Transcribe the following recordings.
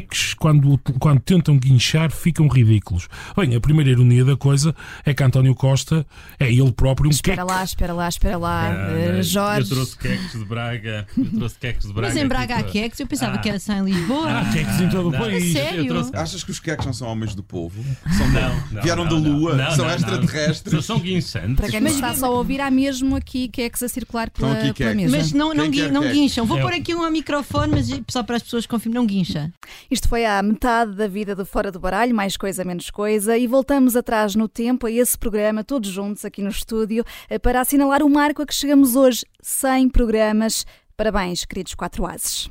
queques, quando, quando tentam guinchar, ficam ridículos. Bem, a primeira ironia da coisa é que António Costa é ele próprio um Espera queque. lá, espera lá, espera lá. Ah, não, Jorge. Eu trouxe queques de Braga. Eu trouxe queques de Braga. Mas em Braga há queques, eu pensava Ah. que era só em Lisboa. Há queques em todo o Não, país. sério? eu trouxe- Achas que os queques não são homens do povo? São Não, não, vieram não, da não. Lua? Não, são não, não. extraterrestres? São guinçantes. Para quem nos está só a ouvir, há mesmo aqui queques a circular pela, pela mesa. Mas não, não, não guincham. Vou É. pôr aqui um microfone, mas só para as pessoas confirmem, não guincha. Isto foi a metade da vida do Fora do Baralho, mais coisa, menos coisa, e voltamos atrás no tempo a esse programa, todos juntos aqui no estúdio, eh, para assinalar o marco a que chegamos hoje, 100 programas. Parabéns, queridos quatro ases.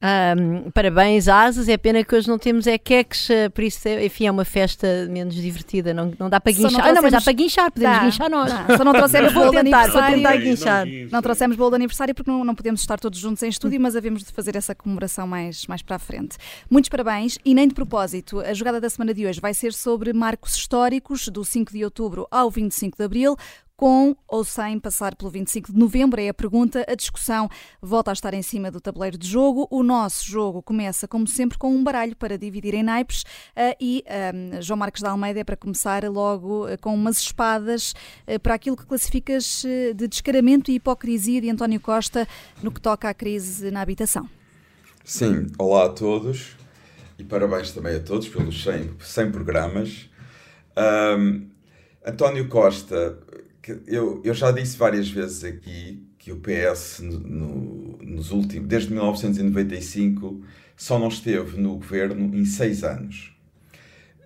Ahm, parabéns, asas. É pena que hoje não temos é queques, eh, por isso, é, enfim, é uma festa menos divertida. Não, não dá para Só não guinchar. Ah, não, mas dá para guinchar, podemos Dá, guinchar nós. dá. Só não trouxemos bolo de aniversário. tentar Não guinchar. Não trouxemos bolo de aniversário porque não, não podemos estar todos juntos em estúdio, mas havemos de fazer essa comemoração mais, mais para a frente. Muitos parabéns e nem de propósito, a jogada da semana de hoje vai ser sobre marcos históricos do 5 de outubro ao 25 de abril. Com ou sem passar pelo 25 de novembro é a pergunta. A discussão volta a estar em cima do tabuleiro de jogo. O nosso jogo começa, como sempre, com um baralho para dividir em naipes. ah, e ah, João Marcos da Almeida é para começar logo ah, com umas espadas ah, para aquilo que classificas de descaramento e hipocrisia de António Costa no que toca à crise na habitação. Sim, olá a todos e parabéns também a todos pelos 100, 100 programas. Ahm, António Costa, eu, eu já disse várias vezes aqui que o PS, no- no- nos últimos, desde 1995, só não esteve no governo em seis anos.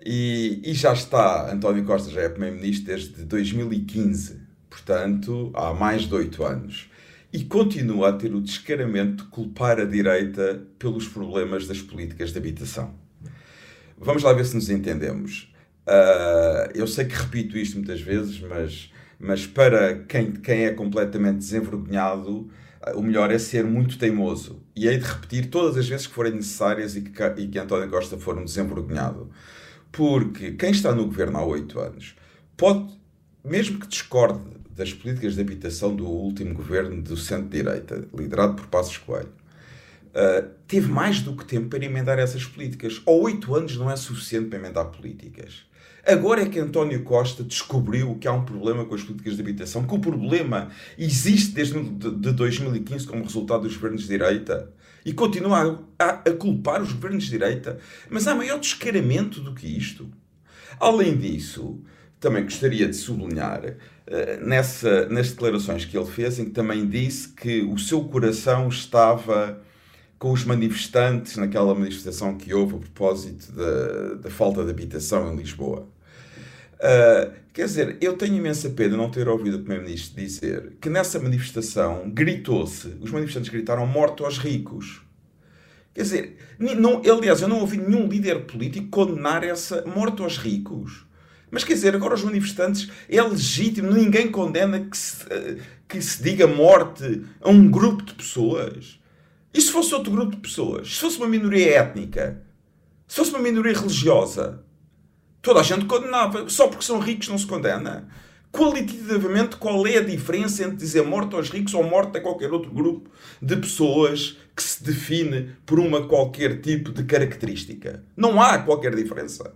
E, e já está, António Costa já é Primeiro-Ministro desde 2015, portanto, há mais de oito anos. E continua a ter o descaramento de culpar a direita pelos problemas das políticas de habitação. Vamos lá ver se nos entendemos. Ah, eu sei que repito isto muitas vezes, mas, mas para quem, quem é completamente desenvergonhado, o melhor é ser muito teimoso. E hei de repetir todas as vezes que forem necessárias e que, e que António Costa for um desenvergonhado. Porque quem está no governo há oito anos pode, mesmo que discorde das políticas de habitação do último governo do centro-direita, liderado por Passos Coelho, Uh, teve mais do que tempo para emendar essas políticas. Ou oito anos não é suficiente para emendar políticas. Agora é que António Costa descobriu que há um problema com as políticas de habitação, que o problema existe desde de de 2015 como resultado dos governos de direita e continua a, a, a culpar os governos de direita. Mas há maior descaramento do que isto. Além disso, também gostaria de sublinhar eh, nessa, nas declarações que ele fez, em que também disse que o seu coração estava com os manifestantes naquela manifestação que houve a propósito da, da falta de habitação em Lisboa. Uh, quer dizer, eu tenho imensa pena não ter ouvido o Primeiro-Ministro dizer que nessa manifestação gritou-se, os manifestantes gritaram morto aos ricos. Quer dizer, não, aliás, eu não ouvi nenhum líder político condenar essa morte aos ricos. Mas quer dizer, agora os manifestantes, é legítimo, ninguém condena que se, eh, que se diga morte a um grupo de pessoas. E se fosse outro grupo de pessoas? Se fosse uma minoria étnica? Se fosse uma minoria religiosa? Toda a gente condenava. Só porque são ricos não se condena. Qualitativamente, qual é a diferença entre dizer morte aos ricos ou morte a qualquer outro grupo de pessoas que se define por uma qualquer tipo de característica? Não há qualquer diferença.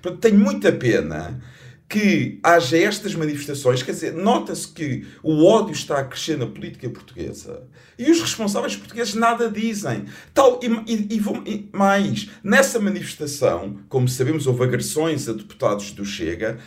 Portanto, tenho muita pena que haja estas manifestações, quer dizer, nota-se que o ódio está a crescer na política portuguesa e os responsáveis portugueses nada dizem. Tal, e, e- e mais, nessa manifestação, como sabemos, houve agressões a deputados do Chega.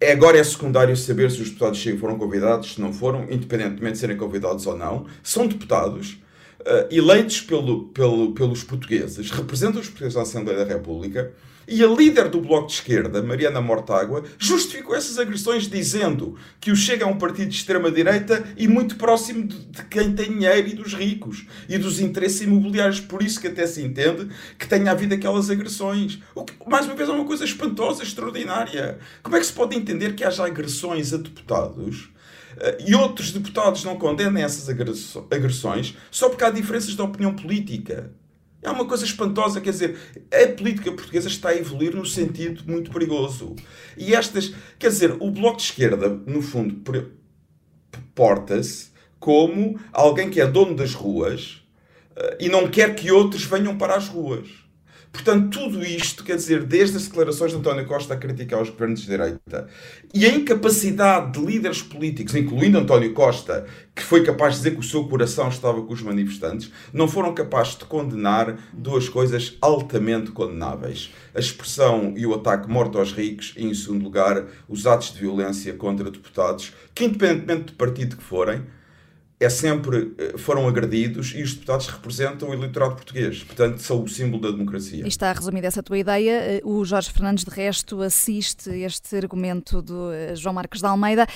É, agora é secundário saber se os deputados do Chega foram convidados, se não foram, independentemente de serem convidados ou não. São deputados eh, eleitos pelo, pelo, pelos portugueses, representam os portugueses na Assembleia da República, e a líder do Bloco de Esquerda, Mariana Mortágua, justificou essas agressões dizendo que o Chega é um partido de extrema-direita e muito próximo de, quem tem dinheiro e dos ricos e dos interesses imobiliários. Por isso que até se entende que tenha havido aquelas agressões. O que, mais uma vez, é uma coisa espantosa, extraordinária. Como é que se pode entender que haja agressões a deputados eh, e outros deputados não condenem essas agressões só porque há diferenças de opinião política. É uma coisa espantosa, quer dizer, a política portuguesa está a evoluir num sentido muito perigoso. E estas, quer dizer, o Bloco de Esquerda, no fundo, porta-se como alguém que é dono das ruas eh, e não quer que outros venham para as ruas. Portanto, tudo isto, quer dizer, desde as declarações de António Costa a criticar os governos de direita e a incapacidade de líderes políticos, incluindo António Costa, que foi capaz de dizer que o seu coração estava com os manifestantes, não foram capazes de condenar duas coisas altamente condenáveis: a expressão e o ataque morto aos ricos, e, em segundo lugar, os atos de violência contra deputados, que, independentemente do partido que forem, é sempre eh, foram agredidos e os deputados representam o eleitorado português. Portanto, são o símbolo da democracia. E está resumida essa tua ideia. Eh, o Jorge Fernandes, de resto, assiste este argumento do eh, João Marcos de Almeida.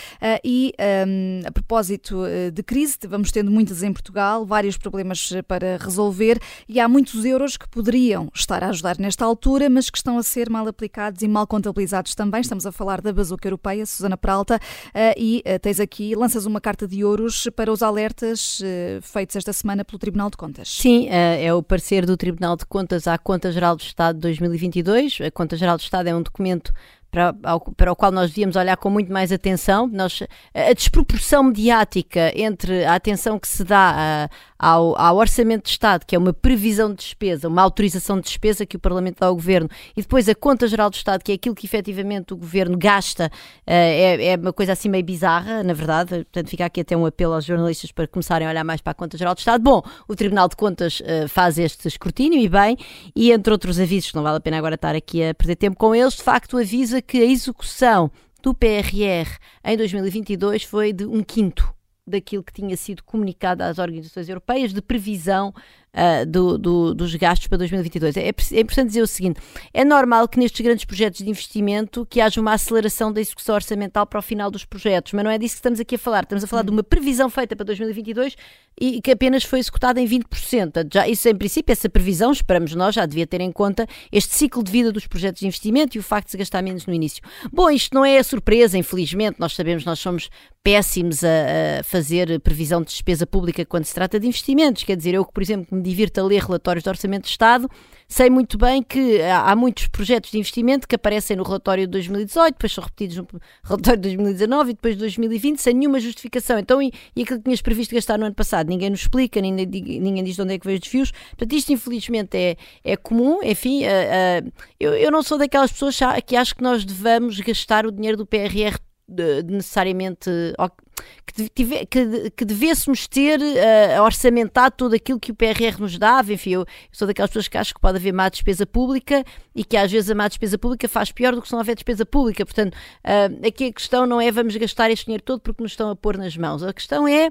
E, ehm, a propósito de crise, vamos tendo muitas em Portugal, vários problemas para resolver e há muitos euros que poderiam estar a ajudar nesta altura, mas que estão a ser mal aplicados e mal contabilizados também. Estamos a falar da bazuca europeia, Susana Peralta, e tens aqui, lanças uma carta de euros para os alertas uh, feitos esta semana pelo Tribunal de Contas. Sim, uh, é o parecer do Tribunal de Contas à Conta Geral do Estado de 2022. A Conta Geral do Estado é um documento para, para, o qual nós devíamos olhar com muito mais atenção. Nós, a desproporção mediática entre a atenção que se dá a, ao, ao, Orçamento de Estado, que é uma previsão de despesa, uma autorização de despesa que o Parlamento dá ao Governo, e depois a Conta Geral do Estado, que é aquilo que efetivamente o Governo gasta, é, é uma coisa assim meio bizarra, na verdade. Portanto, fica aqui até um apelo aos jornalistas para começarem a olhar mais para a Conta Geral do Estado. Bom, o Tribunal de Contas faz este escrutínio e bem, e entre outros avisos, não vale a pena agora estar aqui a perder tempo com eles, de facto avisa que a execução do PRR em 2022 foi de um quinto daquilo que tinha sido comunicado às organizações europeias de previsão uh, do, do, dos gastos para 2022. É, é importante dizer o seguinte: é normal que nestes grandes projetos de investimento que haja uma aceleração da execução orçamental para o final dos projetos, mas não é disso que estamos aqui a falar. Estamos a falar de uma previsão feita para 2022 e que apenas foi executada em 20%. Já, isso, em princípio, essa previsão, esperamos nós, já devia ter em conta este ciclo de vida dos projetos de investimento e o facto de se gastar menos no início. Bom, isto não é a surpresa, infelizmente, nós sabemos, nós somos péssimos a, a fazer previsão de despesa pública quando se trata de investimentos. Quer dizer, eu que, por exemplo, me divirto a ler relatórios do Orçamento de Estado, sei muito bem que há, muitos projetos de investimento que aparecem no relatório de 2018, depois são repetidos no relatório de 2019 e depois de 2020 sem nenhuma justificação. Então, e, e aquilo que tinhas previsto gastar no ano passado? Ninguém nos explica, ninguém, ninguém diz de onde é que veio os desvios. Portanto, isto infelizmente é, é comum. Enfim, uh, uh, eu, eu não sou daquelas pessoas que acham que nós devamos gastar o dinheiro do PRR de, de necessariamente que, tive, que, que devêssemos ter uh, orçamentado tudo aquilo que o PRR nos dava. Enfim, eu, eu, sou daquelas pessoas que acho que pode haver má despesa pública e que às vezes a má despesa pública faz pior do que se não houver despesa pública. Portanto, uh, aqui a questão não é vamos gastar este dinheiro todo porque nos estão a pôr nas mãos. A questão é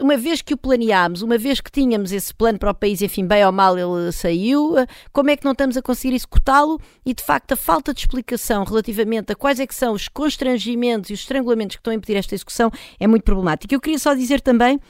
uma vez que o planeámos, uma vez que tínhamos esse plano para o país, enfim, bem ou mal ele saiu, eh, como é que não estamos a conseguir executá-lo? E de facto a falta de explicação relativamente a quais é que são os constrangimentos e os estrangulamentos que estão a impedir esta execução é muito problemático. Eu queria só dizer também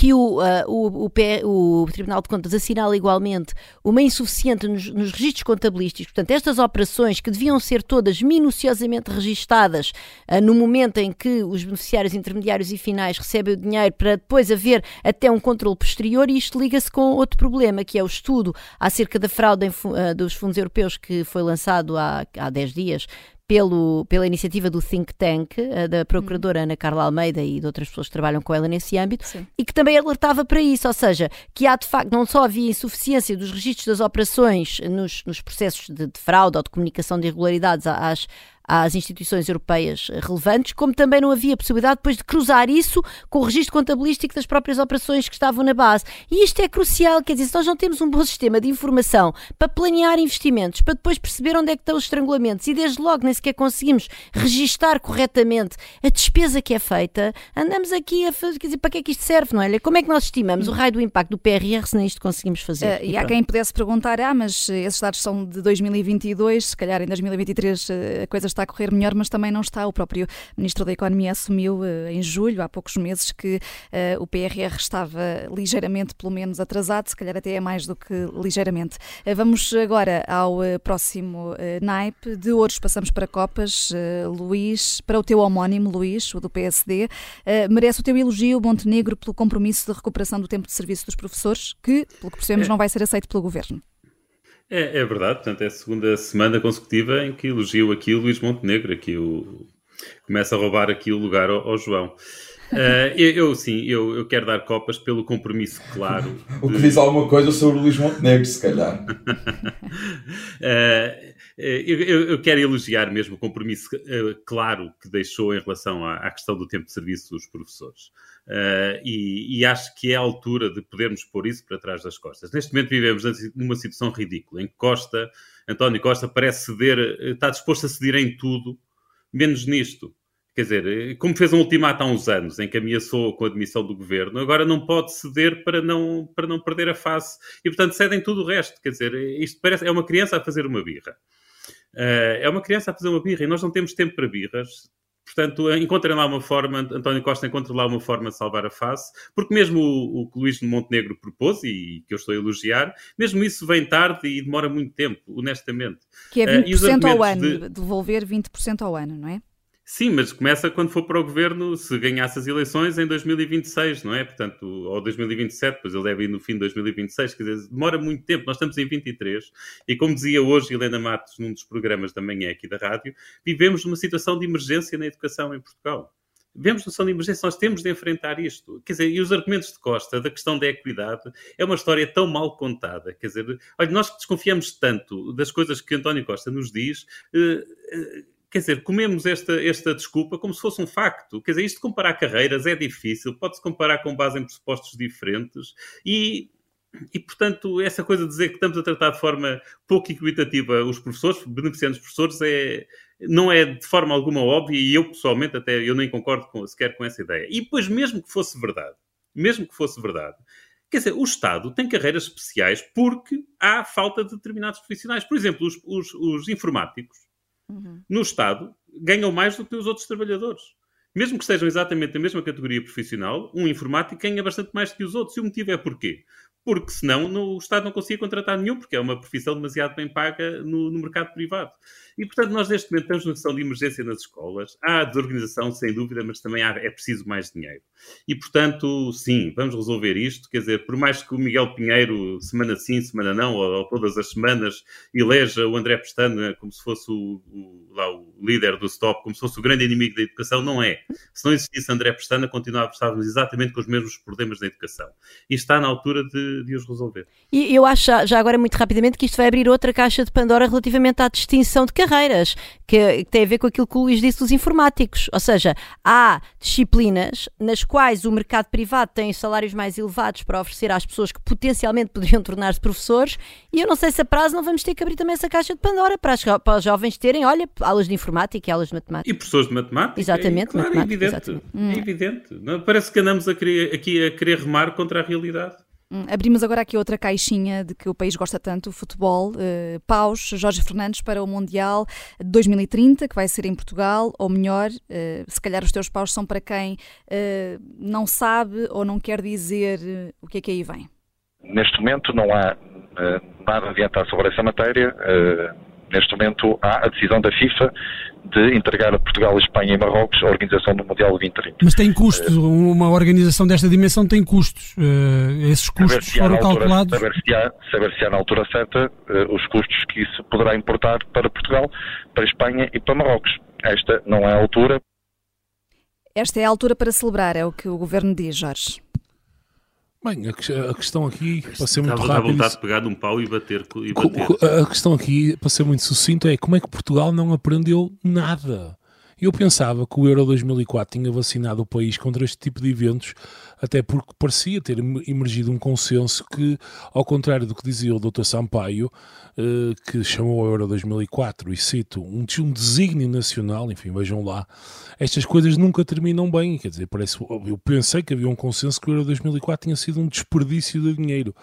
que o, uh, o, o, o, Tribunal de Contas assinala igualmente uma insuficiente nos, nos registros contabilísticos. Portanto, estas operações que deviam ser todas minuciosamente registadas uh, no momento em que os beneficiários intermediários e finais recebem o dinheiro para depois haver até um controle posterior, e isto liga-se com outro problema, que é o estudo acerca da fraude em, uh, dos fundos europeus que foi lançado há, há 10 dias pelo, pela iniciativa do Think Tank, eh, da Procuradora Ana Carla Almeida e de outras pessoas que trabalham com ela nesse âmbito, Sim. e que também alertava para isso, ou seja, que há de facto, não só havia insuficiência dos registros das operações nos, nos processos de, de fraude ou de comunicação de irregularidades às, às instituições europeias relevantes, como também não havia possibilidade depois de cruzar isso com o registro contabilístico das próprias operações que estavam na base. E isto é crucial, quer dizer, se nós não temos um bom sistema de informação para planear investimentos, para depois perceber onde é que estão os estrangulamentos e desde logo nem sequer conseguimos registar corretamente a despesa que é feita, andamos aqui a fazer, quer dizer, para que é que isto serve, não é? Como é que nós estimamos o raio do impacto do PRR se nem isto conseguimos fazer? Uh, e, e há quem pudesse perguntar, ah, mas esses dados são de 2022, se calhar em 2023 a coisa está está a correr melhor, mas também não está. O próprio Ministro da Economia assumiu eh, em julho, há poucos meses, que uh, o PRR estava ligeiramente, pelo menos, atrasado, se calhar até é mais do que ligeiramente. Uh, vamos agora ao próximo naipe. De ouros passamos para Copas. Luís, para o teu homónimo, Luís, o do PSD, merece o teu elogio, Montenegro, pelo compromisso de recuperação do tempo de serviço dos professores, que, pelo que percebemos, é. não vai ser aceito pelo Governo. É, é verdade, portanto, é a segunda semana consecutiva em que elogio aqui o Luís Montenegro, aqui o... começa a roubar aqui o lugar ao, ao João. Uh, eu, eu, sim, eu, eu quero dar copas pelo compromisso claro. o que de... diz alguma coisa sobre o Luís Montenegro, se calhar. uh, eu, eu, quero elogiar mesmo o compromisso uh, claro que deixou em relação à, à, questão do tempo de serviço dos professores. Uh, e, e, acho que é a altura de podermos pôr isso para trás das costas. Neste momento vivemos numa situação ridícula, em que Costa, António Costa parece ceder, está disposto a ceder em tudo, menos nisto. Quer dizer, como fez um ultimato há uns anos, em que ameaçou com a admissão do governo, agora não pode ceder para não, para não perder a face. E, portanto, cedem tudo o resto. Quer dizer, isto parece, é uma criança a fazer uma birra. Uh, é uma criança a fazer uma birra e nós não temos tempo para birras. Portanto, encontrem lá uma forma, António Costa encontra lá uma forma de salvar a face, porque mesmo o, o que Luís de Montenegro propôs, e que eu estou a elogiar, mesmo isso vem tarde e demora muito tempo, honestamente. Que é 20% uh, ao ano, de... devolver 20% ao ano, não é? Sim, mas começa quando for para o governo, se ganhasse as eleições em 2026, não é? Portanto, ou 2027, pois ele deve ir no fim de 2026, quer dizer, demora muito tempo. Nós estamos em 23 e, como dizia hoje Helena Matos num dos programas da manhã aqui da rádio, vivemos numa situação de emergência na educação em Portugal. Numa situação de emergência, nós temos de enfrentar isto. Quer dizer, e os argumentos de Costa, da questão da equidade, é uma história tão mal contada. Quer dizer, olha, nós desconfiamos tanto das coisas que António Costa nos diz. Eh, eh, quer dizer, comemos esta, esta desculpa como se fosse um facto. Quer dizer, isto de comparar carreiras é difícil, pode-se comparar com base em pressupostos diferentes e, e, portanto, essa coisa de dizer que estamos a tratar de forma pouco equitativa os professores, beneficiando os professores, é, não é de forma alguma óbvia e eu, pessoalmente, até eu nem concordo com, sequer com essa ideia. E depois, mesmo que fosse verdade, mesmo que fosse verdade, Quer dizer, o Estado tem carreiras especiais porque há falta de determinados profissionais. Por exemplo, os, os, os informáticos uhum. no Estado ganham mais do que os outros trabalhadores. Mesmo que estejam exatamente na mesma categoria profissional, um informático ganha bastante mais do que os outros. E o motivo é porquê? Porque senão no, o Estado não conseguia contratar nenhum, porque é uma profissão demasiado bem paga no, no, mercado privado. E, portanto, nós neste momento temos uma questão de emergência nas escolas. Há desorganização, sem dúvida, mas também há, é preciso mais dinheiro. E, portanto, sim, vamos resolver isto. Quer dizer, por mais que o Miguel Pinheiro, semana sim, semana não, ou, ou todas as semanas, eleja o André Pestana como se fosse o, o, lá, o líder do STOP, como se fosse o grande inimigo da educação, não é. Se não existisse André Pestana, continuávamos exatamente com os mesmos problemas da educação. E está na altura de de, os resolver. E eu acho, já agora, muito rapidamente, que isto vai abrir outra caixa de Pandora relativamente à distinção de carreiras, que, que tem a ver com aquilo que o Luís disse dos informáticos. Ou seja, há disciplinas nas quais o mercado privado tem salários mais elevados para oferecer às pessoas que potencialmente poderiam tornar-se professores, e eu não sei se a prazo não vamos ter que abrir também essa caixa de Pandora para, as, para os jovens terem, olha, aulas de informática e aulas de matemática. E professores de matemática. Exatamente, é, claro, matemática, é evidente. Exatamente. É evidente. Parece que andamos a querer, aqui a querer remar contra a realidade. Hum, abrimos agora aqui outra caixinha de que o país gosta tanto, o futebol. Uh, paus, Jorge Fernandes para o Mundial 2030, que vai ser em Portugal, ou melhor, uh, se calhar os teus paus são para quem uh, não sabe ou não quer dizer o que é que aí vem. Neste momento não há nada a adiantar sobre essa matéria. neste momento há a decisão da FIFA de entregar a Portugal, Espanha e Marrocos a organização do Mundial 2030. Mas tem custos, uh, uma organização desta dimensão tem custos. Uh, esses custos foram altura, calculados. Saber se, há, saber se há na altura certa uh, os custos que isso poderá importar para Portugal, para Espanha e para Marrocos. Esta não é a altura. Esta é a altura para celebrar, é o que o governo diz, Jorge. Bem, a, questão aqui, para ser muito rápido... Vontade de pegar um pau e bater, e bater. A questão aqui, para ser muito sucinto, é como é que Portugal não aprendeu nada? Eu pensava que o Euro 2004 tinha vacinado o país contra este tipo de eventos, até porque parecia ter emergido um consenso que, ao contrário do que dizia o Dr. Sampaio, eh, que chamou o Euro 2004, e cito, um, um desígnio nacional, enfim, vejam lá, estas coisas nunca terminam bem, quer dizer, parece, eu pensei que havia um consenso que o Euro 2004 tinha sido um desperdício de dinheiro.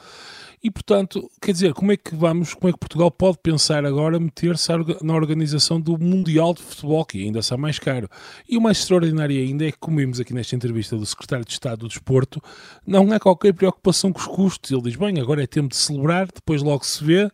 E, portanto, quer dizer, como é que vamos, como é que Portugal pode pensar agora meter-se na organização do Mundial de Futebol, que ainda está mais caro? E o mais extraordinário ainda é que, como vimos aqui nesta entrevista do Secretário de Estado do Desporto, não há qualquer preocupação com os custos. Ele diz, bem, agora é tempo de celebrar, depois logo se vê.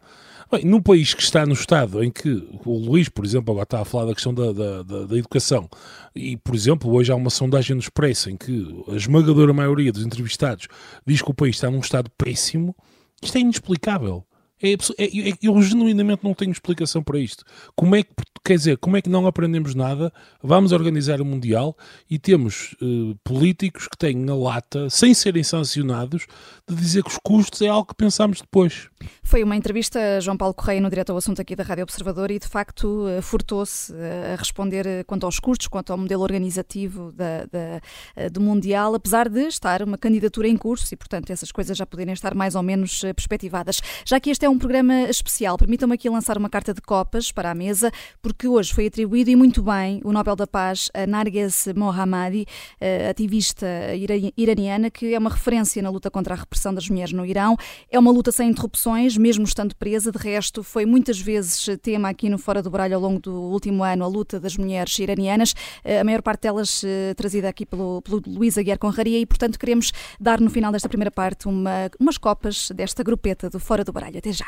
Bem, num país que está no estado em que o Luís, por exemplo, agora está a falar da questão da, da, da, da educação, e, por exemplo, hoje há uma sondagem no Expresso em que a esmagadora maioria dos entrevistados diz que o país está num estado péssimo, isto é inexplicável. É, é, é, eu genuinamente não tenho explicação para isto. Como é que, quer dizer, como é que não aprendemos nada? Vamos organizar o Mundial e temos uh, políticos que têm na lata, sem serem sancionados, de dizer que os custos é algo que pensamos depois. Foi uma entrevista a João Paulo Correia no direto ao assunto aqui da Rádio Observador e de facto uh, furtou-se uh, a responder quanto aos custos, quanto ao modelo organizativo da, da, do Mundial, apesar de estar uma candidatura em curso e, portanto, essas coisas já poderem estar mais ou menos perspectivadas. Já que este é um programa especial. Permitam-me aqui lançar uma carta de copas para a mesa, porque hoje foi atribuído e muito bem o Nobel da Paz a Narges Mohammadi, ativista iraniana, que é uma referência na luta contra a repressão das mulheres no Irão. É uma luta sem interrupções, mesmo estando presa. De resto, foi muitas vezes tema aqui no Fora do Baralho ao longo do último ano a luta das mulheres iranianas, a maior parte delas eh, trazida aqui pelo, pelo Luís Aguiar Conraria e, portanto, queremos dar no final desta primeira parte uma, umas copas desta grupeta do Fora do Baralho. Até já.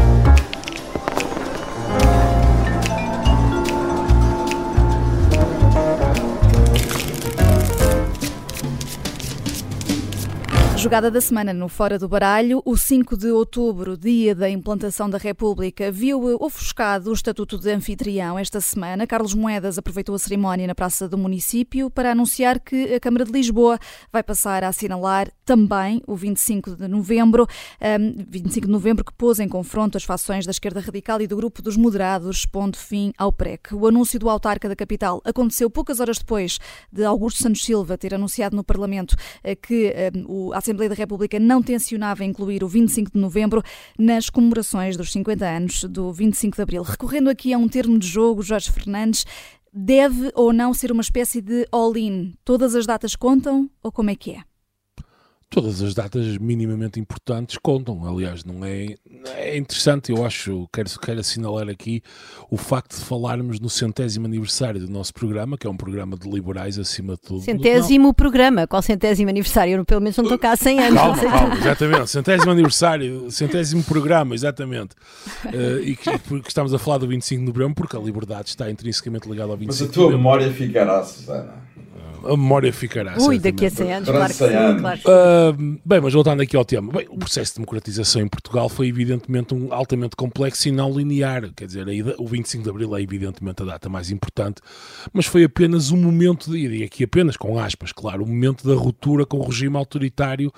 Jogada da semana no Fora do Baralho, o 5 de outubro, dia da implantação da República, viu ofuscado o estatuto de anfitrião esta semana. Carlos Moedas aproveitou a cerimónia na Praça do Município para anunciar que a Câmara de Lisboa vai passar a assinalar também o 25 de novembro, um, 25 de novembro que pôs em confronto as fações da esquerda radical e do grupo dos moderados, pondo fim ao PREC. O anúncio do autarca da capital aconteceu poucas horas depois de Augusto Santos Silva ter anunciado no Parlamento eh, que um, a Assembleia da República não tencionava incluir o 25 de novembro nas comemorações dos 50 anos do 25 de abril. Recorrendo aqui a um termo de jogo, Jorge Fernandes, deve ou não ser uma espécie de all-in? Todas as datas contam ou como é que é? Todas as datas minimamente importantes contam. Aliás, não é, é interessante, eu acho, quero, quero assinalar aqui o facto de falarmos no centésimo aniversário do nosso programa, que é um programa de liberais acima de tudo. Centésimo não. programa, qual centésimo aniversário? Eu, pelo menos não estou cá há 100 anos. Calma, calma, exatamente, centésimo aniversário, centésimo programa, exatamente. Uh, e que, que, estamos a falar do 25 de novembro, porque a liberdade está intrinsecamente ligada ao 25 Mas a tua memória ficará, Susana a memória ficará. Ui, daqui a 100 anos, claro que sim. Claro. Uh, bem, mas voltando aqui ao tema, bem, o processo de democratização em Portugal foi evidentemente um altamente complexo e não linear. Quer dizer, o 25 de Abril é evidentemente a data mais importante, mas foi apenas um momento, de, e aqui apenas com aspas, claro, um momento da ruptura com o regime autoritário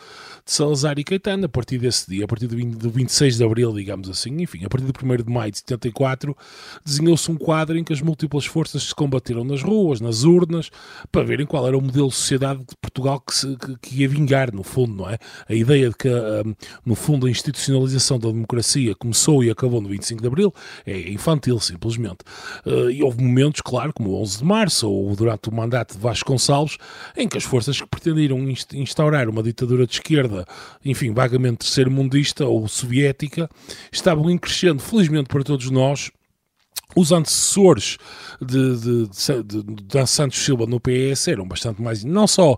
de Salazar e Caetano. A partir desse dia, a partir do, 20, do 26 de Abril, digamos assim, enfim, a partir do 1 de Maio de 74, desenhou-se um quadro em que as múltiplas forças se combateram nas ruas, nas urnas, para verem qual era o modelo de sociedade de Portugal que, se, que, que ia vingar, no fundo, não é? A ideia de que, um, no fundo, a institucionalização da democracia começou e acabou no 25 de Abril é infantil, simplesmente. Uh, e houve momentos, claro, como o 11 de Março ou durante o mandato de Vasco Gonçalves, em que as forças que pretendiam instaurar uma ditadura de esquerda, enfim, vagamente terceiro-mundista ou soviética, estavam em crescendo, felizmente para todos nós, os antecessores de, de, de, de, Santos Silva no PS eram bastante mais, não só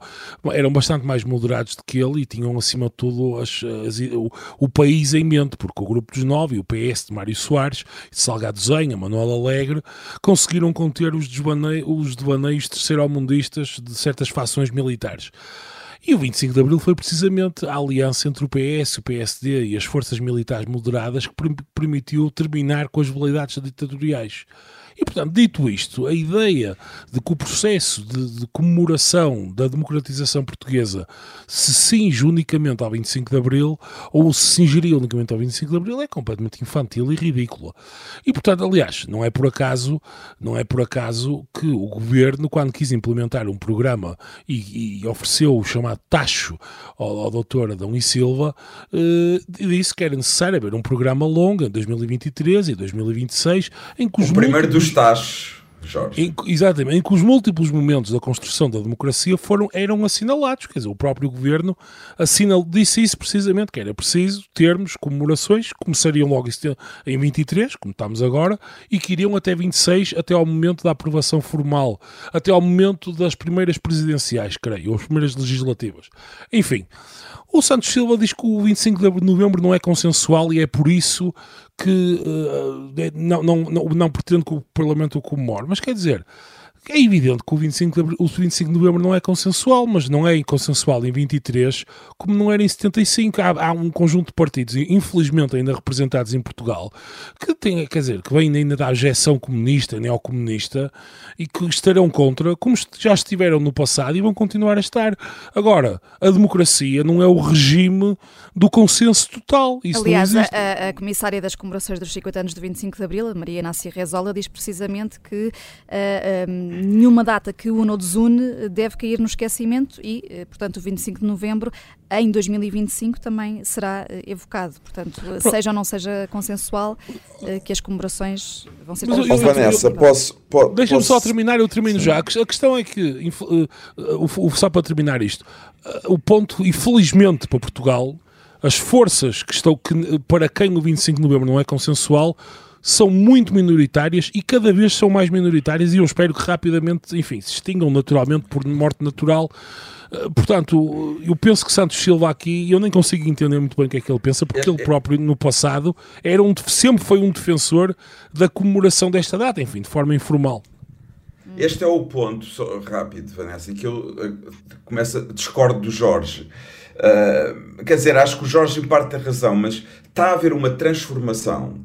eram bastante mais moderados do que ele e tinham acima de tudo as, as, o, o, país em mente, porque o Grupo dos Nove e o PS de Mário Soares, de Salgado Zenha, Manuel Alegre, conseguiram conter os, desvaneios, os devaneios terceiro-mundistas de certas fações militares. E o 25 de Abril foi precisamente a aliança entre o PS, o PSD e as forças militares moderadas que permitiu terminar com as veleidades ditatoriais. E, portanto, dito isto, a ideia de que o processo de, de comemoração da democratização portuguesa se cinge unicamente ao 25 de Abril ou se cingiria unicamente ao 25 de Abril é completamente infantil e ridícula. E, portanto, aliás, não é por acaso, não é por acaso que o governo, quando quis implementar um programa e, e ofereceu o chamado tacho ao, ao doutor Adão e Silva, eh, disse que era necessário haver um programa longo em 2023 e 2026 em que os o primeiro dos tachos Jorge. Em, exatamente, em que os múltiplos momentos da construção da democracia foram, eram assinalados. Quer dizer, o próprio governo assinal, disse isso precisamente, que era preciso termos comemorações, começariam logo em 23, como estamos agora, e que iriam até 26, até ao momento da aprovação formal, até ao momento das primeiras presidenciais, creio, ou as primeiras legislativas. Enfim. O Santos Silva diz que o 25 de novembro não é consensual e é por isso que uh, não, não, não, não pretende que o Parlamento o comemore. Mas quer dizer, é evidente que o 25, de, o 25 de novembro não é consensual, mas não é consensual em 23, como não era em 75. Há, há um conjunto de partidos, infelizmente ainda representados em Portugal, que tem, quer dizer, que vêm ainda da ajeção comunista, neocomunista, e que estarão contra, como já estiveram no passado e vão continuar a estar. Agora, a democracia não é o regime do consenso total. Isso Aliás, a, a, comissária das comemorações dos 50 anos do 25 de Abril, Maria Inácia Rezola, diz precisamente que. Uh, nenhuma data que une ou desune deve cair no esquecimento e, eh, portanto, o 25 de novembro em 2025 também será eh, evocado. Portanto, seja ou não seja consensual, eh, que as comemorações vão ser... Mas, eu, Vanessa, posso... posso Deixa-me só terminar, eu termino Sim. já. A questão é que, só para terminar isto, o ponto, infelizmente para Portugal, as forças que estão, que, para quem o 25 de novembro não é consensual, são muito minoritárias e cada vez são mais minoritárias e eu espero que rapidamente, enfim, se extingam naturalmente por morte natural. Eh, portanto, eu penso que Santos Silva aqui, eu nem consigo entender muito bem o que é que ele pensa, porque é, ele próprio, no passado, era um, sempre foi um defensor da comemoração desta data, enfim, de forma informal. Este é o ponto, só, rápido, Vanessa, em que eu uh, começo a discordo do Jorge. Uh, quer dizer, acho que o Jorge em parte tem razão, mas está a haver uma transformação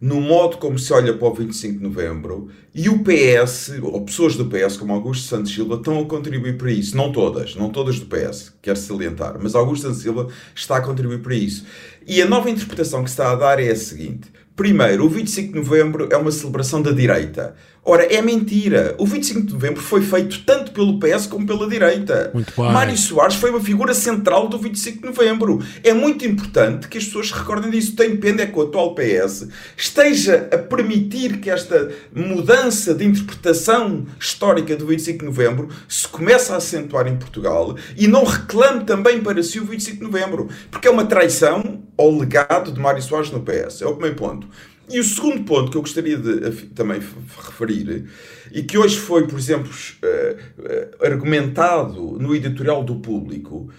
no modo como se olha para o 25 de novembro e o PS, ou pessoas do PS como Augusto Santos Silva, estão a contribuir para isso. Não todas, não todas do PS, quero salientar, mas Augusto Santos Silva está a contribuir para isso. E a nova interpretação que se está a dar é a seguinte: primeiro, o 25 de novembro é uma celebração da direita. Ora, é mentira. O 25 de novembro foi feito tanto pelo PS como pela direita. Muito bem. Mário Soares foi uma figura central do 25 de novembro. É muito importante que as pessoas recordem disso. Tenho pena é que o atual PS esteja a permitir que esta mudança de interpretação histórica do 25 de novembro se comece a acentuar em Portugal e não reclame também para si o 25 de novembro. Porque é uma traição ao legado de Mário Soares no PS. É o primeiro ponto. E o segundo ponto que eu gostaria de também referir, e que hoje foi, por exemplo, eh, eh, argumentado no editorial do público,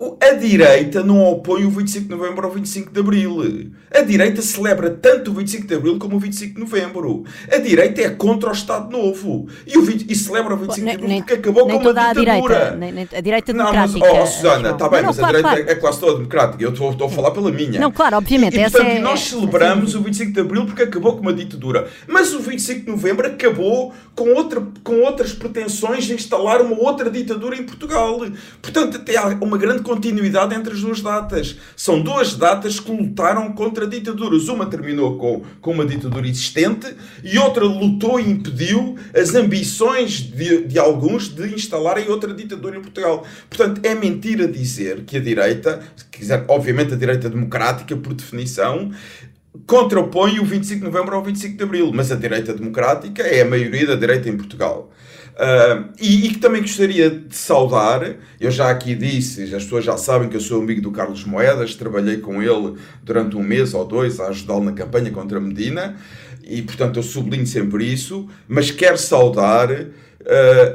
a direita não opõe o 25 de novembro ao 25 de abril. A direita celebra tanto o 25 de abril como o 25 de novembro. A direita é contra o Estado Novo. E, o 20, e celebra o 25 de abril porque acabou com uma ditadura. A direita, nem, nem, a direita democrática. Não, mas, oh, Susana, está bem, não, mas claro, a direita claro. é quase toda democrática. Eu estou, estou a falar pela minha. Não, claro, obviamente. E, e portanto, é, nós celebramos é, o 25 de abril porque acabou com uma ditadura. Mas o 25 de novembro acabou com, outra, com outras pretensões de instalar uma outra ditadura em Portugal. Portanto, até há uma grande continuidade entre as duas datas. São duas datas que lutaram contra ditaduras. Uma terminou com, com uma ditadura existente e outra lutou e impediu as ambições de, de alguns de instalarem outra ditadura em Portugal. Portanto, é mentira dizer que a direita, quiser, obviamente a direita democrática, por definição, contrapõe o 25 de novembro ao 25 de abril, mas a direita democrática é a maioria da direita em Portugal. Uh, e, que também gostaria de saudar, eu já aqui disse, as pessoas já sabem que eu sou amigo do Carlos Moedas, trabalhei com ele durante um mês ou dois a ajudá-lo na campanha contra a Medina, e portanto eu sublinho sempre isso, mas quero saudar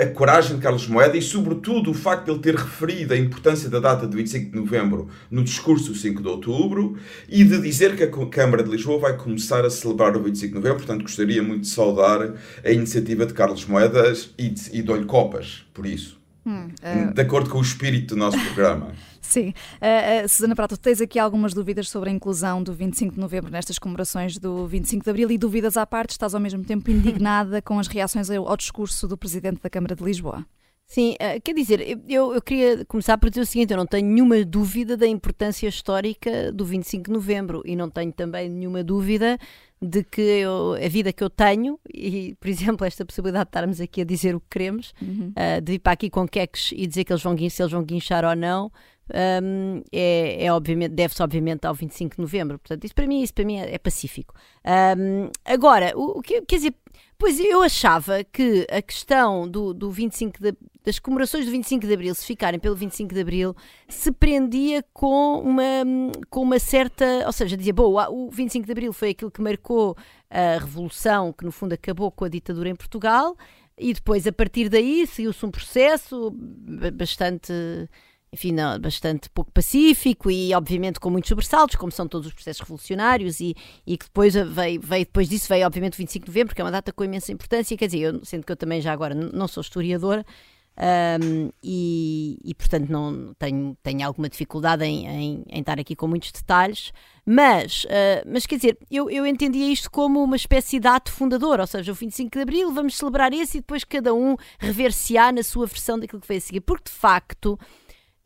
a coragem de Carlos Moeda e, sobretudo, o facto de ele ter referido a importância da data de 25 de novembro no discurso 5 de outubro e de dizer que a Câmara de Lisboa vai começar a celebrar o 25 de novembro. Portanto, gostaria muito de saudar a iniciativa de Carlos Moedas e, e dou-lhe copas por isso. Hum, uh... De acordo com o espírito do nosso programa. Sim. Uh, uh, Susana Prato, tens aqui algumas dúvidas sobre a inclusão do 25 de novembro nestas comemorações do 25 de abril e dúvidas à parte, estás ao mesmo tempo indignada com as reações ao, ao discurso do Presidente da Câmara de Lisboa. Sim, uh, quer dizer, eu, eu queria começar por dizer o seguinte: eu não tenho nenhuma dúvida da importância histórica do 25 de novembro e não tenho também nenhuma dúvida de que eu, a vida que eu tenho, e por exemplo, esta possibilidade de estarmos aqui a dizer o que queremos, uhum. uh, de vir para aqui com queques e dizer que eles vão, se eles vão guinchar ou não, um, é, é, obviamente, deve-se obviamente ao 25 de novembro. Portanto, isso para mim, isso para mim é, é pacífico. Um, agora, o, o, que quer dizer, pois eu achava que a questão do, do 25 de, das comemorações do 25 de Abril, se ficarem pelo 25 de Abril, se prendia com uma, com uma certa, ou seja, dizia, bom, o 25 de Abril foi aquilo que marcou a revolução, que no fundo acabou com a ditadura em Portugal, e depois a partir daí seguiu-se um processo bastante enfim, não, bastante pouco pacífico e obviamente com muitos sobressaltos, como são todos os processos revolucionários e, e que depois veio, veio, depois disso veio obviamente o 25 de novembro, que é uma data com imensa importância, quer dizer, eu, sendo que eu também já agora não sou historiadora um, e, e, portanto não tenho, tenho alguma dificuldade em, em, em estar aqui com muitos detalhes, mas, uh, mas quer dizer, eu, eu entendia isto como uma espécie de ato fundador, ou seja, o 25 de Abril vamos celebrar esse e depois cada um rever-se-á na sua versão daquilo que foi a seguir, porque de facto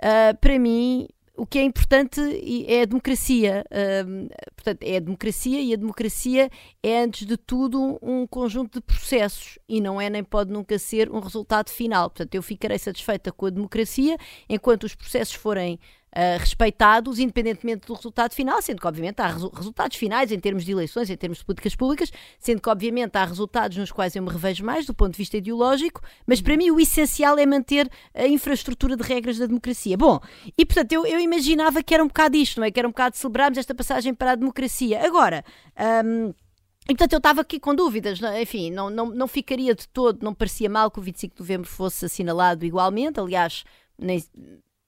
uh, para mim, o que é importante é a democracia. Uh, portanto, é a democracia e a democracia é, antes de tudo, um conjunto de processos e não é nem pode nunca ser um resultado final. Portanto, eu ficarei satisfeita com a democracia enquanto os processos forem uh, respeitados, independentemente do resultado final, sendo que, obviamente, há resu resultados finais em termos de eleições, em termos de políticas públicas, sendo que, obviamente, há resultados nos quais eu me revejo mais do ponto de vista ideológico, mas para mim o essencial é manter a infraestrutura de regras da democracia. Bom, e portanto eu, eu imaginava que era um bocado isto, não é? Que era um bocado celebrarmos esta passagem para a democracia. Agora. Um, e portanto eu estava aqui com dúvidas, é? enfim, não, não, não ficaria de todo, não parecia mal que o 25 de novembro fosse assinalado igualmente, aliás, nem,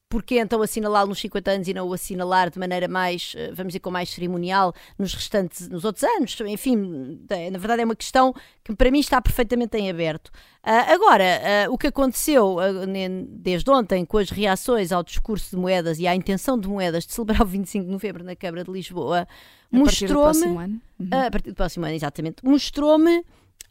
porque então assinalá-lo nos 50 anos e não o assinalar de maneira mais, eh, vamos dizer, com mais cerimonial nos restantes, nos outros anos? Enfim, na verdade é uma questão que para mim está perfeitamente em aberto. Uh, agora, uh, o que aconteceu uh, desde ontem com as reações ao discurso de moedas e à intenção de moedas de celebrar o 25 de novembro na Câmara de Lisboa mostrou-me. Uhum. A partir do próximo ano, exatamente. Mostrou-me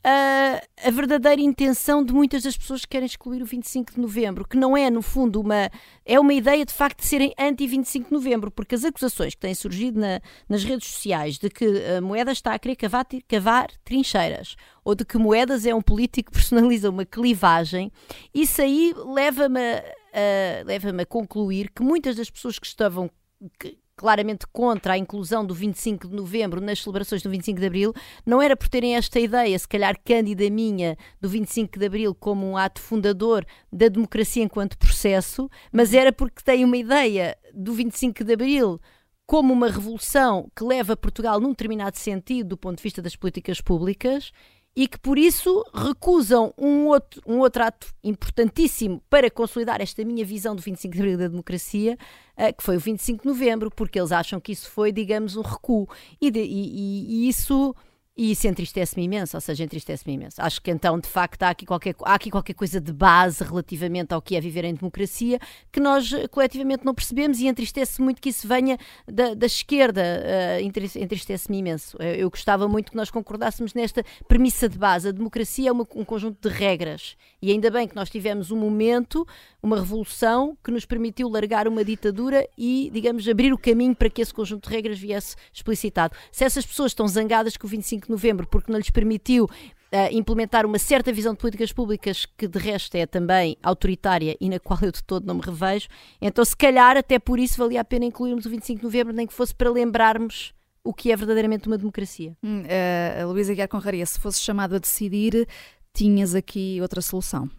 a, a verdadeira intenção de muitas das pessoas que querem excluir o 25 de novembro, que não é, no fundo, uma. É uma ideia de facto de serem anti-25 de novembro, porque as acusações que têm surgido na, nas redes sociais de que a Moedas está a querer cavar, cavar trincheiras ou de que Moedas é um político que personaliza uma clivagem, isso aí leva-me a, leva a concluir que muitas das pessoas que estavam. Que, claramente contra a inclusão do 25 de novembro nas celebrações do 25 de abril, não era por terem esta ideia, se calhar cândida minha, do 25 de abril como um ato fundador da democracia enquanto processo, mas era porque têm uma ideia do 25 de abril como uma revolução que leva Portugal num determinado sentido do ponto de vista das políticas públicas e que por isso recusam um outro, um outro ato importantíssimo para consolidar esta minha visão do 25 de Abril da democracia, uh, que foi o 25 de Novembro, porque eles acham que isso foi, digamos, um recuo. E, de, e, e isso e isso entristece-me imenso, ou seja, entristece-me imenso. Acho que então, de facto, há aqui, qualquer, há aqui qualquer coisa de base relativamente ao que é viver em democracia que nós eh, coletivamente não percebemos e entristece muito que isso venha da, da esquerda. Uh, entristece-me imenso. Eu, eu, gostava muito que nós concordássemos nesta premissa de base. A democracia é uma, um conjunto de regras e ainda bem que nós tivemos um momento, uma revolução que nos permitiu largar uma ditadura e, digamos, abrir o caminho para que esse conjunto de regras viesse explicitado. Se essas pessoas estão zangadas com o 25 de novembro porque não lhes permitiu uh, implementar uma certa visão de políticas públicas que de resto é também autoritária e na qual eu de todo não me revejo. Então, se calhar, até por isso valia a pena incluirmos o 25 de novembro, nem que fosse para lembrarmos o que é verdadeiramente uma democracia. Hum, uh, a Luísa Guiar Conraria, se fosse chamado a decidir, tinhas aqui outra solução.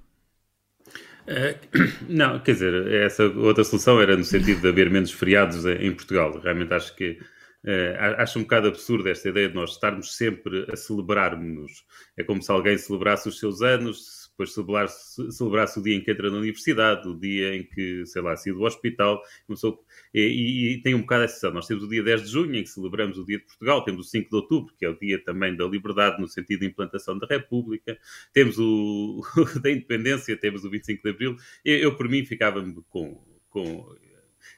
Uh, não, quer dizer, essa outra solução era no sentido de haver menos feriados em Portugal. Realmente acho que Uh, acho um bocado absurdo esta ideia de nós estarmos sempre a celebrarmos. É como se alguém celebrasse os seus anos, depois celebrar-se celebrar o dia em que entra na universidade, o dia em que, sei lá, saiu do hospital, começou, e, e, e, tem um bocado essa sensação. Nós temos o dia 10 de junho, em que celebramos o dia de Portugal, temos o 5 de outubro, que é o dia também da liberdade, no sentido de implantação da República, temos o da independência, temos o 25 de Abril. Eu, eu por mim, ficava-me com, com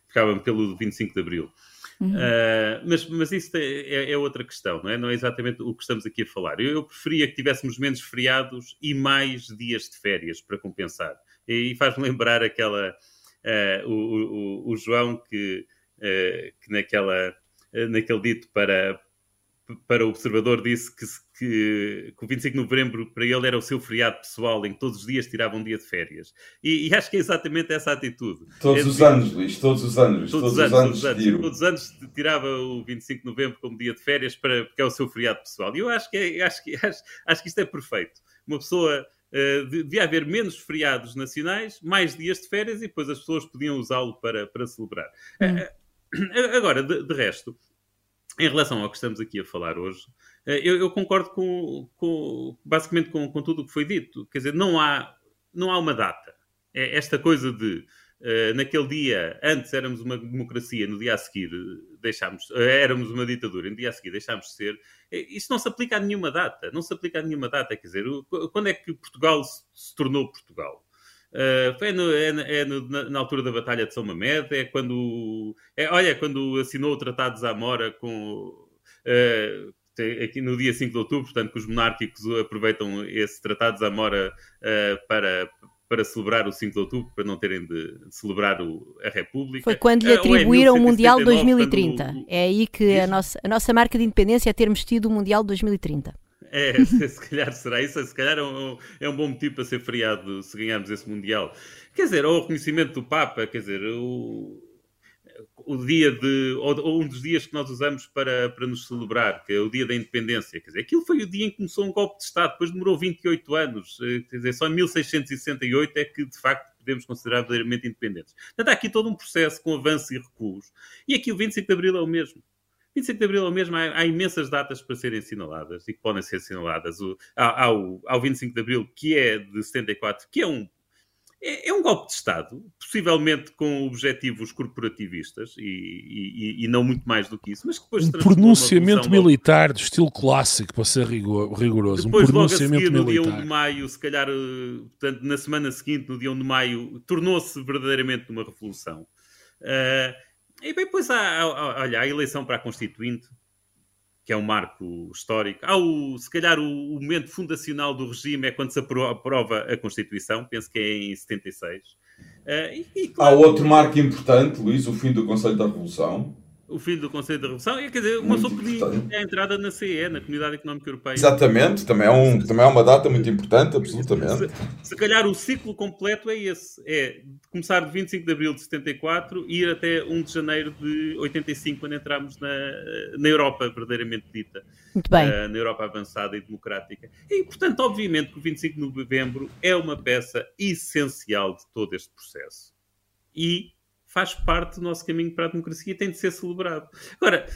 ficava pelo 25 de Abril. Uh, mas, mas isso é, é, outra questão, não é? Não é exatamente o que estamos aqui a falar. Eu, eu preferia que tivéssemos menos feriados e mais dias de férias para compensar. E, e faz-me lembrar aquela. Uh, o, o, o, João que, uh, que naquela, naquele dito para, para o observador disse que, que, que, o 25 de novembro para ele era o seu feriado pessoal, em que todos os dias tirava um dia de férias. E, e acho que é exatamente essa atitude. Todos é os anos, Luís, todos os anos. Todos, todos os anos, anos, todos, anos todos os anos tirava o 25 de novembro como dia de férias para, porque é o seu feriado pessoal. E eu acho que, é, acho, que, acho, acho que isto é perfeito. Uma pessoa. Uh, devia haver menos feriados nacionais, mais dias de férias e depois as pessoas podiam usá-lo para, para celebrar. Hum. Uh, agora, de, de resto, em relação ao que estamos aqui a falar hoje, eu, eu concordo com, com, basicamente com, com tudo o que foi dito. Quer dizer, não há, não há uma data. É esta coisa de uh, naquele dia, antes éramos uma democracia, no dia a seguir deixámos, uh, éramos uma ditadura, no dia a seguir deixámos de ser. Isso não se aplica a nenhuma data. Não se aplica a nenhuma data. Quer dizer, quando é que Portugal se, se tornou Portugal? Uh, foi no, é, é no, na, na, altura da Batalha de São Mamed, é quando. É, olha, quando assinou o Tratado de Zamora com. Uh, aqui no dia 5 de outubro, portanto, que os monárquicos aproveitam esse Tratado de Zamora uh, para, para celebrar o 5 de outubro, para não terem de celebrar o, a República. Foi quando lhe atribuíram é o Mundial 2030. Quando... É aí que a nossa, a nossa marca de independência é termos tido o Mundial 2030. É, se calhar será isso, se calhar é um, é um bom motivo para ser feriado se ganharmos esse Mundial. Quer dizer, ou o reconhecimento do Papa, quer dizer, o, o dia de, ou, ou, um dos dias que nós usamos para, para nos celebrar, que é o dia da independência. Quer dizer, aquilo foi o dia em que começou um golpe de Estado, depois demorou 28 anos, eh, quer dizer, só em 1668 é que de facto podemos considerar verdadeiramente independentes. Portanto, há aqui todo um processo com avanços e recuos. E aqui o 25 de Abril é o mesmo. 25 de Abril é o mesmo, há, há, imensas datas para serem assinaladas e que podem ser assinaladas. O, há, há, o, há o 25 de Abril, que é de 74, que é um, é, é um golpe de Estado, possivelmente com objetivos corporativistas e, e, e, não muito mais do que isso, mas que depois Um pronunciamento militar logo... do estilo clássico, para ser rigoroso. Depois, um pronunciamento logo a seguir, militar. no dia 1 de maio, se calhar, eh, portanto, na semana seguinte, no dia 1 de maio, tornou-se verdadeiramente uma revolução. Uh, e bem, depois há, há, olha, a eleição para a Constituinte, que é um marco histórico. Há, o, se calhar, o, o momento fundacional do regime é quando se aprova a Constituição, penso que é em 76. Uh, e, e, claro, há outro marco importante, Luís, o fim do Conselho da Revolução o filho do Conselho da Revolução. Quer dizer, uma pessoa podia a entrada na CE, na Comunidade Económica Europeia. Exatamente, também é, um, também é uma data muito importante, absolutamente. Se, se calhar o ciclo completo é esse: é começar de 25 de abril de 74 e ir até 1 de janeiro de 85, quando entramos na, na Europa verdadeiramente dita. Muito bem. Uh, na Europa avançada e democrática. E, portanto, obviamente que o 25 de novembro é uma peça essencial de todo este processo. E faz parte do nosso caminho para a democracia e tem de ser celebrado. Agora,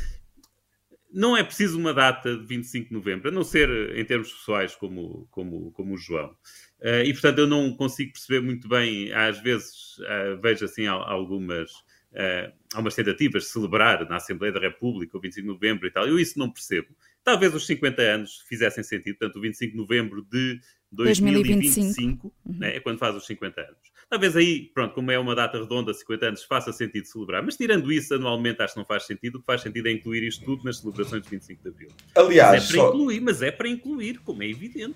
não é preciso uma data de 25 de novembro, a não ser em termos pessoais como, como, como o João. Uh, e, portanto, eu não consigo perceber muito bem, às vezes uh, vejo assim algumas, uh, algumas tentativas de celebrar na Assembleia da República o 25 de novembro e tal, eu isso não percebo. Talvez os 50 anos fizessem sentido, portanto, o 25 de novembro de 2025, 2025 uhum. né, é quando faz os 50 anos. Talvez aí, pronto, como é uma data redonda, 50 anos, faça sentido celebrar. Mas tirando isso, anualmente acho que não faz sentido. O que faz sentido é incluir isto tudo nas celebrações de 25 de Abril. Aliás, mas é para só... incluir, mas é para incluir, como é evidente.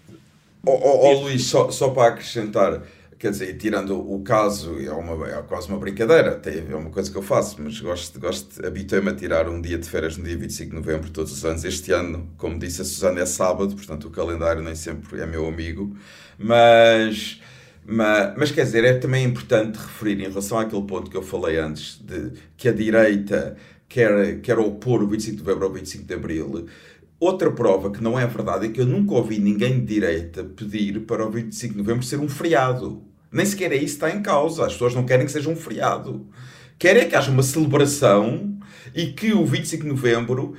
Oh, oh, oh Luís, só, só para acrescentar, quer dizer, tirando o caso, é, uma, é quase uma brincadeira, é uma coisa que eu faço, mas gosto, gosto habituei-me a tirar um dia de férias no dia 25 de novembro todos os anos. Este ano, como disse a Susana, é sábado, portanto o calendário nem sempre é meu amigo, mas mas, mas quer dizer, é também importante referir em relação àquele ponto que eu falei antes, de que a direita quer, quer opor o 25 de novembro ao 25 de abril. Outra prova que não é verdade é que eu nunca ouvi ninguém de direita pedir para o 25 de novembro ser um feriado. Nem sequer é isso que está em causa. As pessoas não querem que seja um feriado. Querem é que haja uma celebração e que o 25 de novembro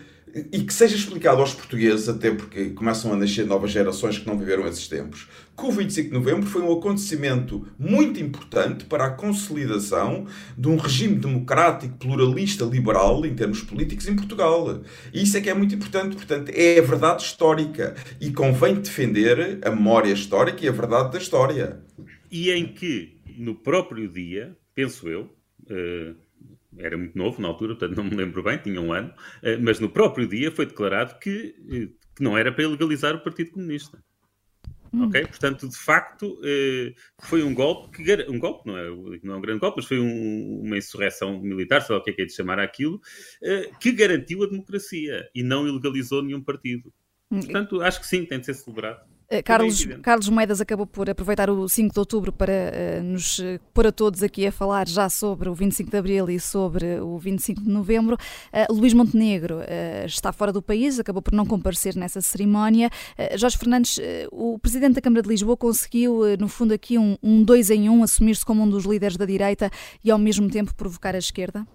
e que seja explicado aos portugueses, até porque começam a nascer novas gerações que não viveram esses tempos, que o 25 de novembro foi um acontecimento muito importante para a consolidação de um regime democrático, pluralista, liberal em termos políticos em Portugal. E isso é que é muito importante, portanto, é a verdade histórica e convém defender a memória histórica e a verdade da história. E em que, no próprio dia, penso eu, uh era muito novo na altura, portanto não me lembro bem, tinha um ano, eh, mas no próprio dia foi declarado que, eh, que não era para ilegalizar o Partido Comunista. Hum. Ok? Portanto, de facto, eh, foi um golpe que um golpe, não é, não é um grande golpe, mas foi um, uma insurreição militar, sei lá o que é que é de chamar aquilo, que garantiu a democracia e não ilegalizou nenhum partido. Hum. Portanto, acho que sim, tem de ser celebrado. Eh, Carlos, Carlos Moedas acabou por aproveitar o 5 de outubro para uh, nos uh, pôr a todos aqui a falar já sobre o 25 de abril e sobre o 25 de novembro. Uh, Luís Montenegro está fora do país, acabou por não comparecer nessa cerimónia. Jorge Fernandes, o presidente da Câmara de Lisboa conseguiu, no fundo, aqui um, um dois em um, assumir-se como um dos líderes da direita e ao mesmo tempo provocar a esquerda?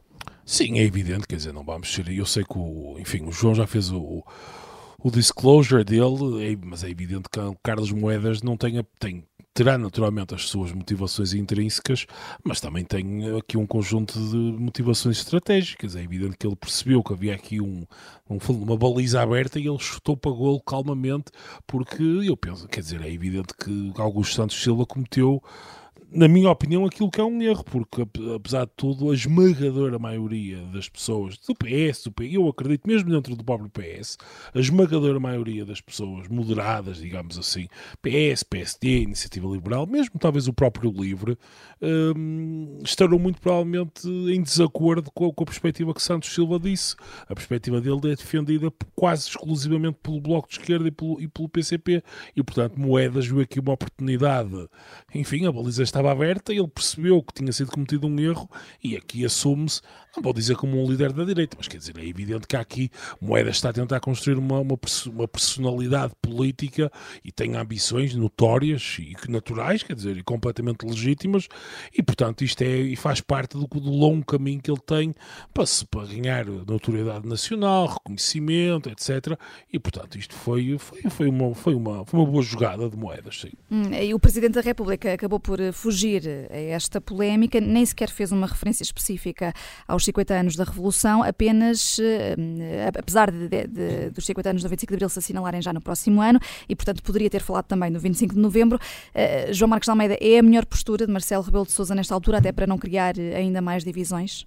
Sim, é evidente, quer dizer, não vamos ser. Eu sei que o, enfim, o João já fez o o disclosure dele, é, mas é evidente que o Carlos Moedas não tem, tem terá naturalmente as suas motivações intrínsecas, mas também tem aqui um conjunto de motivações estratégicas. É evidente que ele percebeu que havia aqui um, um uma baliza aberta e ele chutou para golo calmamente, porque eu penso, quer dizer, é evidente que Augusto Santos Silva cometeu na minha opinião, aquilo que é um erro, porque apesar de tudo, a esmagadora maioria das pessoas do PS, do PS, eu acredito mesmo dentro do próprio PS, a esmagadora maioria das pessoas moderadas, digamos assim, PS, PSD, Iniciativa Liberal, mesmo talvez o próprio Livre, hum, estarão muito provavelmente em desacordo com a, com a, perspectiva que Santos Silva disse. A perspectiva dele é defendida quase exclusivamente pelo Bloco de Esquerda e pelo, e pelo PCP, e portanto Moedas viu aqui uma oportunidade, enfim, a baliza estava estava aberta, ele percebeu que tinha sido cometido um erro e aqui assume-se, não vou dizer como um líder da direita, mas quer dizer, é evidente que aqui Moeda está a tentar construir uma, uma, uma personalidade política e tem ambições notórias e naturais, quer dizer, e completamente legítimas, e portanto isto é e faz parte do, do longo caminho que ele tem para, para ganhar notoriedade nacional, reconhecimento, etc. E portanto isto foi, foi, foi, uma, foi, uma, foi uma boa jogada de moedas, sim. Hum, e o Presidente da República acabou por fugir a esta polémica, nem sequer fez uma referência específica aos 50 anos da Revolução, apenas, eh, apesar de, de, de, dos 50 anos do 25 de Abril se assinalarem já no próximo ano, e portanto poderia ter falado também no 25 de Novembro, uh, João Marcos de Almeida, é a melhor postura de Marcelo Rebelo de Sousa nesta altura, até para não criar ainda mais divisões?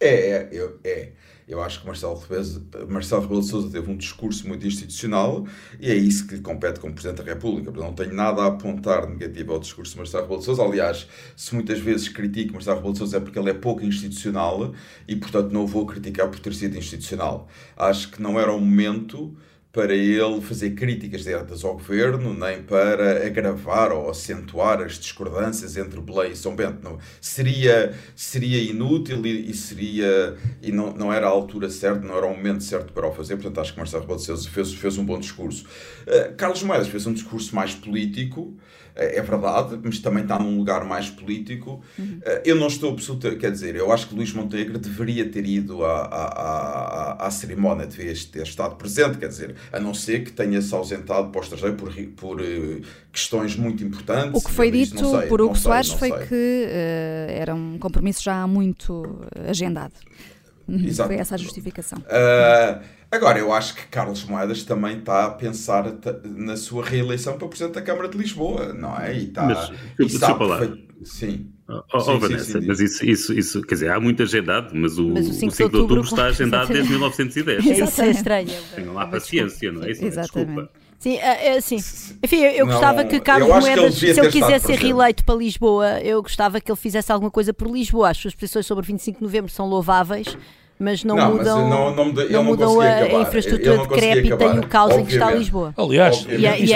É, é, é. Eu acho que Marcelo Rebelo, Marcelo Rebelo de Sousa teve um discurso muito institucional e é isso que lhe compete como Presidente da República. Não tenho nada a apontar negativo ao discurso de Marcelo Rebelo de Sousa. Aliás, se muitas vezes critico Marcelo Rebelo de Sousa é porque ele é pouco institucional e, portanto, não o vou criticar por ter sido institucional. Acho que não era o momento para ele fazer críticas diretas ao governo, nem para agravar ou acentuar as discordâncias entre Belém e São Bento. Não, seria, seria inútil e, e, seria e não, não era a altura certa, não era o momento certo para o fazer. Portanto, acho que Marcelo Rebelo de Sousa fez, fez um bom discurso. Uh, Carlos Moedas fez um discurso mais político, é, é verdade, mas também está num lugar mais político. Uhum. Eh, eu não estou absolutamente, quer dizer, eu acho que Luís Montenegro deveria ter ido à, à, à, à cerimónia, deveria ter estado presente, quer dizer, a não ser que tenha-se ausentado para o estrangeiro por, por uh, questões muito importantes. O que foi dito sei, por Hugo Soares foi sei. que uh, era um compromisso já muito agendado. Exato. Foi essa a justificação. Uh, agora, eu acho que Carlos Moedas também está a pensar na sua reeleição para Presidente da Câmara de Lisboa, não é? E está. Mas, e está Sim. Oh, oh, sim, Vanessa, sim, sim, mas isso, isso, isso, quer dizer, há muito agendado, mas o, mas o 5, o 5 de, outubro, outubro está agendado desde 1910. Isso é estranho. Tenham lá paciência, não é? Isso, Exatamente. Desculpa. Sim, é, sim. Enfim, eu, gostava que Carlos Moedas, que se ele quisesse ser reeleito para Lisboa, eu gostava que ele fizesse alguma coisa por Lisboa. As suas posições sobre 25 de novembro são louváveis mas não, não mudam, mas não, não, não mudam a, a, infraestrutura decrépita e o caos em que está Lisboa. Aliás, e, a, e,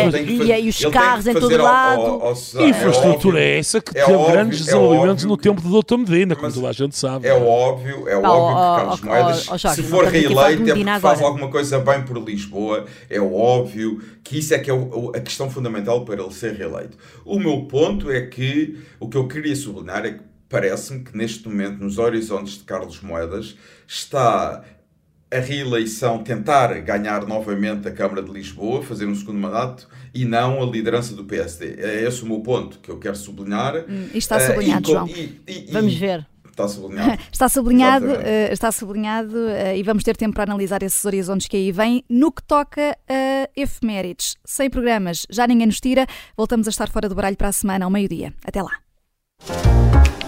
a, e, os carros em todo lado. Ao, ao, infraestrutura é, é essa que é teve óbvio, grandes é desenvolvimentos no tempo de Doutor Medina, como toda a gente sabe. É óbvio, é óbvio que Carlos Moedas, se for reeleito, é porque faz alguma coisa bem por Lisboa. É óbvio que isso é que é a questão fundamental para ele ser reeleito. O meu ponto é que o que eu queria sublinhar é que parece-me que neste momento, nos horizontes de Carlos Moedas, está a reeleição, tentar ganhar novamente a Câmara de Lisboa, fazer um segundo mandato e não a liderança do PSD. É esse o meu ponto que eu quero sublinhar. Hum, e está sublinhado, uh, e, João. E, e, Vamos ver. Está sublinhado. está sublinhado, uh, está sublinhado uh, e vamos ter tempo para analisar esses horizontes que aí vêm. No que toca a efemérides, sem programas, já ninguém nos tira. Voltamos a estar fora do baralho para a semana, ao meio-dia. Até lá.